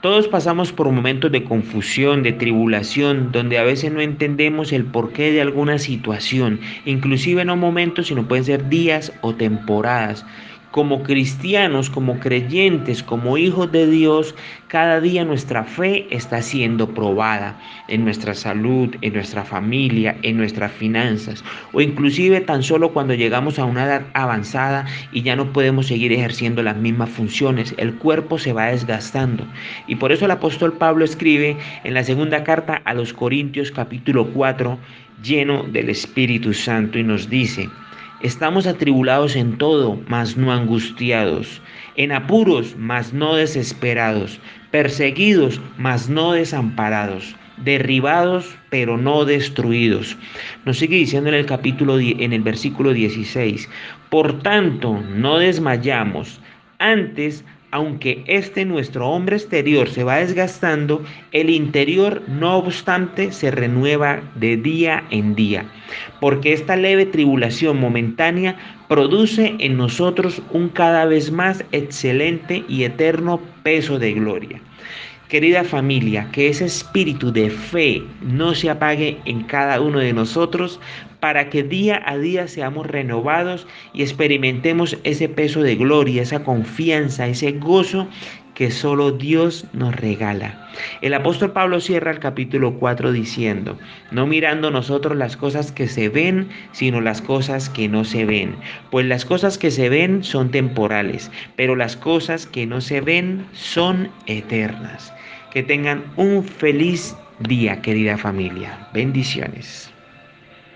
Todos pasamos por momentos de confusión, de tribulación, donde a veces no entendemos el porqué de alguna situación, inclusive no momentos, sino pueden ser días o temporadas como cristianos, como creyentes, como hijos de Dios, cada día nuestra fe está siendo probada en nuestra salud, en nuestra familia, en nuestras finanzas, o inclusive tan solo cuando llegamos a una edad avanzada y ya no podemos seguir ejerciendo las mismas funciones, el cuerpo se va desgastando. Y por eso el apóstol Pablo escribe en la segunda carta a los Corintios capítulo 4, lleno del Espíritu Santo, y nos dice, Estamos atribulados en todo, mas no angustiados, en apuros, mas no desesperados, perseguidos, mas no desamparados, derribados, pero no destruidos. Nos sigue diciendo en el capítulo en el versículo 16, por tanto, no desmayamos, antes aunque este nuestro hombre exterior se va desgastando, el interior no obstante se renueva de día en día, porque esta leve tribulación momentánea produce en nosotros un cada vez más excelente y eterno peso de gloria. Querida familia, que ese espíritu de fe no se apague en cada uno de nosotros para que día a día seamos renovados y experimentemos ese peso de gloria, esa confianza, ese gozo que solo Dios nos regala. El apóstol Pablo cierra el capítulo 4 diciendo, no mirando nosotros las cosas que se ven, sino las cosas que no se ven, pues las cosas que se ven son temporales, pero las cosas que no se ven son eternas. Que tengan un feliz día, querida familia. Bendiciones.